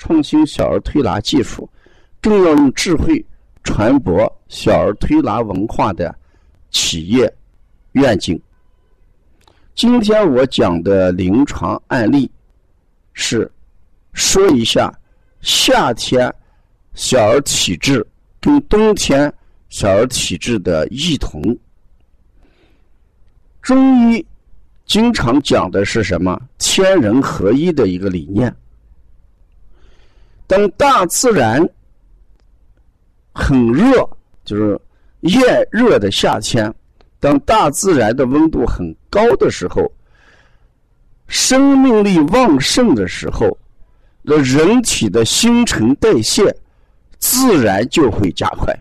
创新小儿推拿技术，更要用智慧传播小儿推拿文化的。企业愿景。今天我讲的临床案例是说一下夏天小儿体质跟冬天小儿体质的异同。中医经常讲的是什么？天人合一的一个理念。当大自然很热，就是。炎热的夏天，当大自然的温度很高的时候，生命力旺盛的时候，那人体的新陈代谢自然就会加快。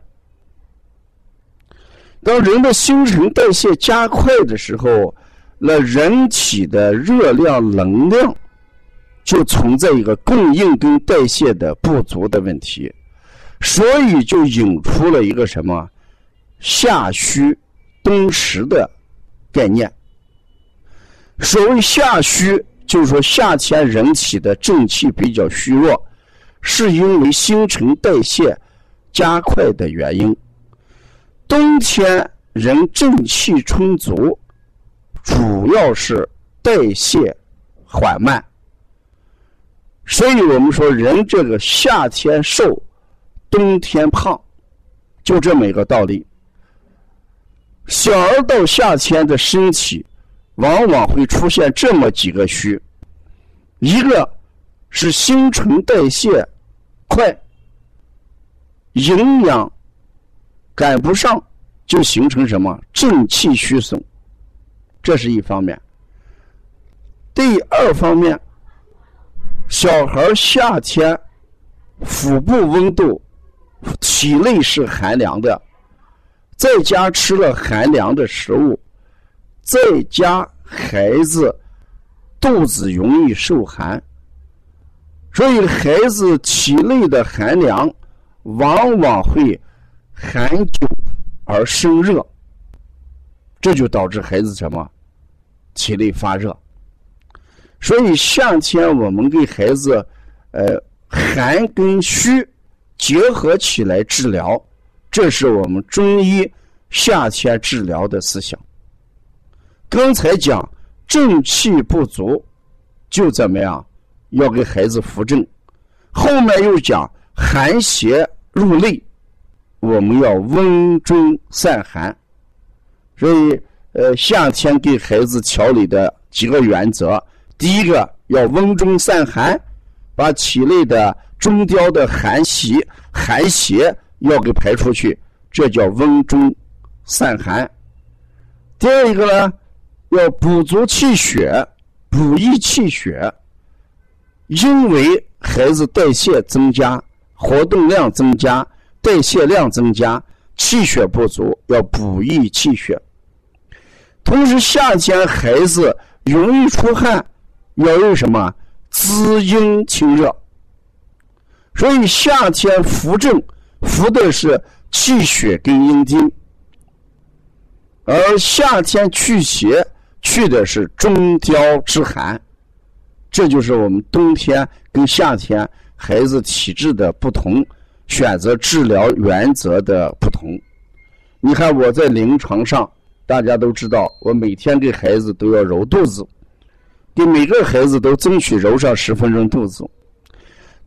当人的新陈代谢加快的时候，那人体的热量能量就存在一个供应跟代谢的不足的问题，所以就引出了一个什么？夏虚冬实的概念。所谓夏虚，就是说夏天人体的正气比较虚弱，是因为新陈代谢加快的原因。冬天人正气充足，主要是代谢缓慢。所以我们说，人这个夏天瘦，冬天胖，就这么一个道理。小儿到夏天的身体，往往会出现这么几个虚，一个是新陈代谢快，营养赶不上，就形成什么正气虚损，这是一方面。第二方面，小孩夏天腹部温度，体内是寒凉的。在家吃了寒凉的食物，在家孩子肚子容易受寒，所以孩子体内的寒凉往往会寒久而生热，这就导致孩子什么体内发热。所以夏天我们给孩子，呃，寒跟虚结合起来治疗。这是我们中医夏天治疗的思想。刚才讲正气不足，就怎么样要给孩子扶正；后面又讲寒邪入内，我们要温中散寒。所以，呃，夏天给孩子调理的几个原则：第一个要温中散寒，把体内的中焦的寒邪、寒邪。要给排出去，这叫温中散寒。第二一个呢，要补足气血，补益气血。因为孩子代谢增加，活动量增加，代谢量增加，气血不足，要补益气血。同时，夏天孩子容易出汗，要用什么滋阴清热。所以夏天扶正。扶的是气血跟阴经，而夏天去邪去的是中焦之寒，这就是我们冬天跟夏天孩子体质的不同，选择治疗原则的不同。你看我在临床上，大家都知道，我每天给孩子都要揉肚子，给每个孩子都争取揉上十分钟肚子。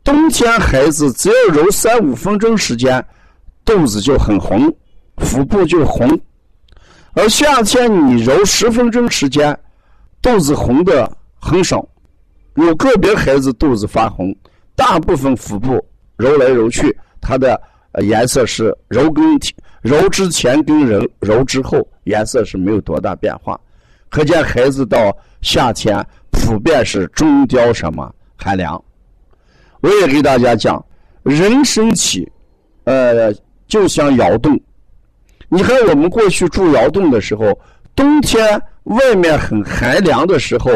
冬天孩子只要揉三五分钟时间，肚子就很红，腹部就红；而夏天你揉十分钟时间，肚子红的很少，有个别孩子肚子发红，大部分腹部揉来揉去，它的颜色是揉跟揉之前跟揉揉之后颜色是没有多大变化，可见孩子到夏天普遍是中焦什么寒凉。我也给大家讲，人身体，呃，就像窑洞。你看我们过去住窑洞的时候，冬天外面很寒凉的时候，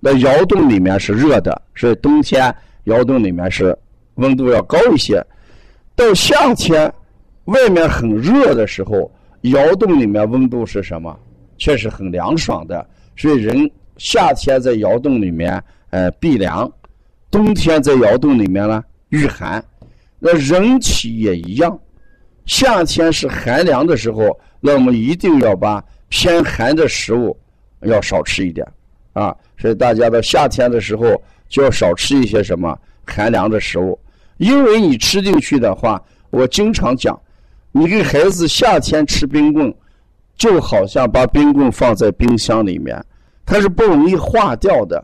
那窑洞里面是热的，所以冬天窑洞里面是温度要高一些。到夏天，外面很热的时候，窑洞里面温度是什么？却是很凉爽的。所以人夏天在窑洞里面，呃，避凉。冬天在窑洞里面呢御寒，那人体也一样。夏天是寒凉的时候，那我们一定要把偏寒的食物要少吃一点啊。所以大家到夏天的时候就要少吃一些什么寒凉的食物，因为你吃进去的话，我经常讲，你给孩子夏天吃冰棍，就好像把冰棍放在冰箱里面，它是不容易化掉的。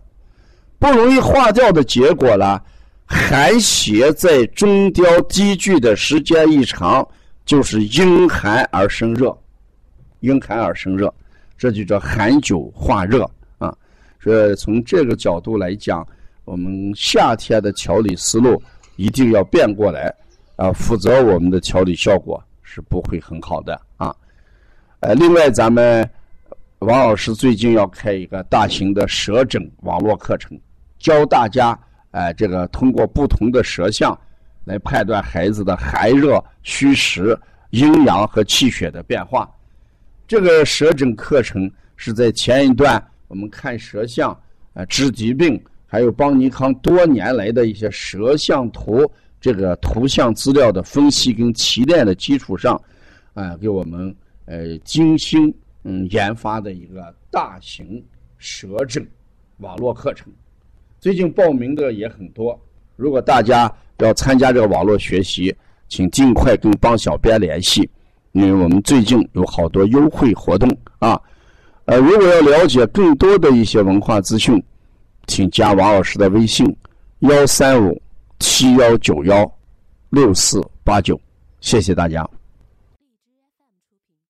不容易化掉的结果呢，寒邪在中焦积聚的时间一长，就是因寒而生热，因寒而生热，这就叫寒久化热啊。所以从这个角度来讲，我们夏天的调理思路一定要变过来啊，否则我们的调理效果是不会很好的啊。呃，另外咱们王老师最近要开一个大型的舌诊网络课程。教大家，哎，这个通过不同的舌象来判断孩子的寒热、虚实、阴阳和气血的变化。这个舌诊课程是在前一段我们看舌象、啊治疾病，还有邦尼康多年来的一些舌象图这个图像资料的分析跟提炼的基础上，啊，给我们呃精心嗯研发的一个大型舌诊网络课程。最近报名的也很多，如果大家要参加这个网络学习，请尽快跟帮小编联系，因为我们最近有好多优惠活动啊。呃，如果要了解更多的一些文化资讯，请加王老师的微信：幺三五七幺九幺六四八九，谢谢大家。